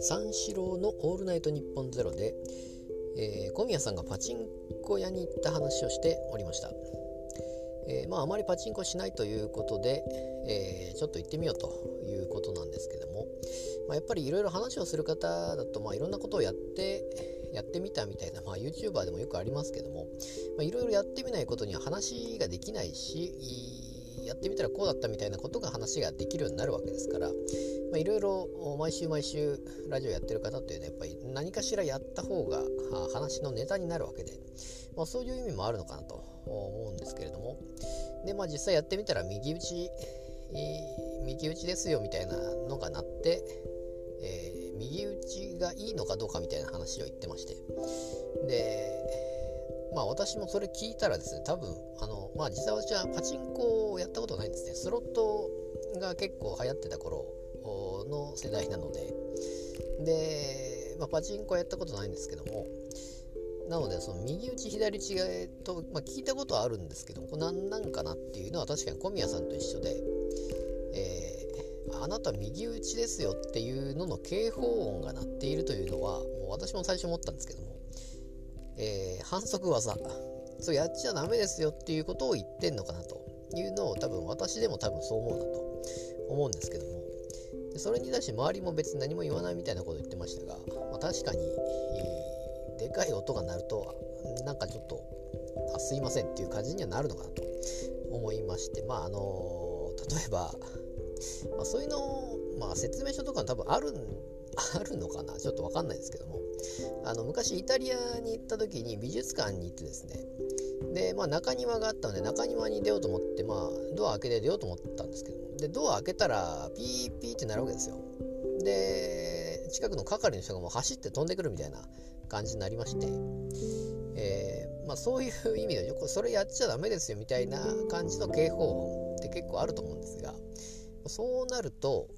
三四郎の「オールナイトニッポンゼロで、えー、小宮さんがパチンコ屋に行った話をしておりました、えー、まああまりパチンコしないということで、えー、ちょっと行ってみようということなんですけども、まあ、やっぱりいろいろ話をする方だとまあいろんなことをやってやってみたみたいな、まあ、YouTuber でもよくありますけどもいろいろやってみないことには話ができないしやってみたらこうだったみたいなことが話ができるようになるわけですからいろいろ毎週毎週ラジオやってる方っていうのはやっぱり何かしらやった方が話のネタになるわけで、まあ、そういう意味もあるのかなと思うんですけれども。で、まあ、実際やってみたら右打ち右打ちですよみたいなのがなって、えー、右打ちがいいのかどうかみたいな話を言ってまして。でまあ私もそれ聞いたらですね多分あのまあ実際私はパチンコをやったことないんですね。スロットが結構流行ってた頃の世代なので。で、まあ、パチンコはやったことないんですけどもなのでその右打ち左打ちと、まあ、聞いたことはあるんですけどこれ何なんかなっていうのは確かに小宮さんと一緒で、えー、あなた右打ちですよっていうのの警報音が鳴っているというのはもう私も最初思ったんですけども、えー、反則技。そうやっちゃダメですよっていうことを言ってんのかなというのを多分私でも多分そう思うなと。思うんですけども。それに対して周りも別に何も言わないみたいなこと言ってましたが、まあ、確かに、でかい音が鳴るとなんかちょっとあすいませんっていう感じにはなるのかなと。思いまして。まああの例えば、まあ、そういうのまあ説明書とか多分あるんあるのかな？ちょっとわかんないですけども。あの昔イタリアに行った時に美術館に行ってですね。で、まあ、中庭があったので中庭に出ようと思って、まあ、ドア開けて出ようと思ったんですけどでドア開けたらピーピーってなるわけですよ。で近くの係の人がもう走って飛んでくるみたいな感じになりまして、えー、まあ、そういう意味でそれやっちゃダメですよみたいな感じの警報音って結構あると思うんですが。そうなると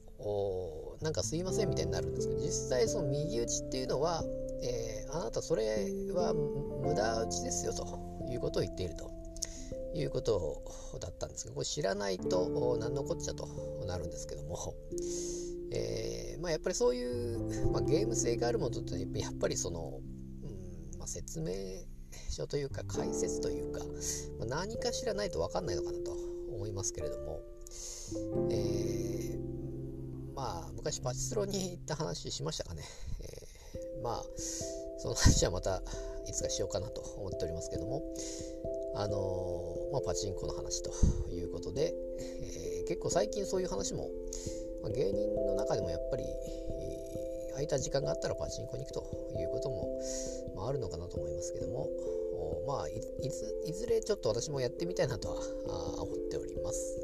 なんかすいませんみたいになるんですけど実際その右打ちっていうのは、えー、あなたそれは無駄打ちですよということを言っていると。いうことだったんですけどこれ知らないと何のこっちゃとなるんですけども、えーまあ、やっぱりそういう、まあ、ゲーム性があるものってやっぱりその、うんまあ、説明書というか解説というか、ま、何かしらないと分かんないのかなと思いますけれども、えー、昔パチスロに行った話しましたかね、えー、まあその話はまたいつかしようかなと思っておりますけども。あのー、まあ、パチンコの話ということで、えー、結構最近そういう話も、まあ、芸人の中でもやっぱり、えー、空いた時間があったらパチンコに行くということも、まあ、あるのかなと思いますけども。まあいずれちょっと私もやってみたいなとは思っております。